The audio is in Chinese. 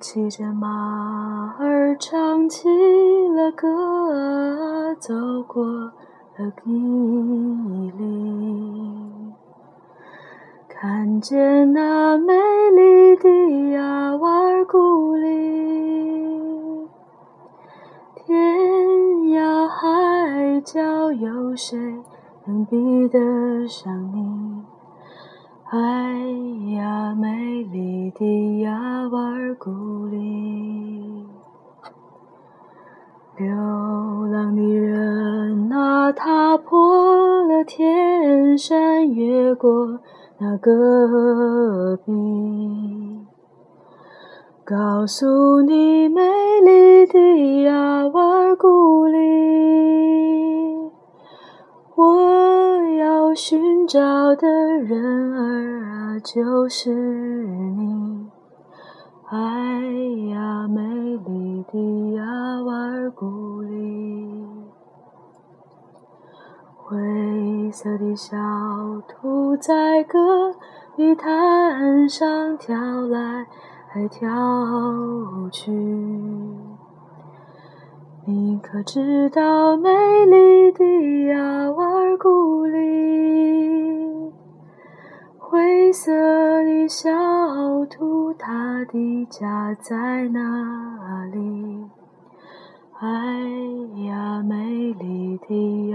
骑着马儿唱起了歌，走过了吉林，看见那美丽的亚瓦尔古里，天涯海角有谁能比得上你？哎呀，美丽的亚瓦尔古里，流浪的人啊，踏破了天山，越过那戈壁，告诉你美丽的亚瓦尔古里，我要寻找的人儿啊，就是你。哎呀，美丽的亚瓦尔古里，灰色的小兔在戈壁滩上跳来跳去。你可知道美丽的亚灰色的小兔，它的家在哪里？哎呀，美丽的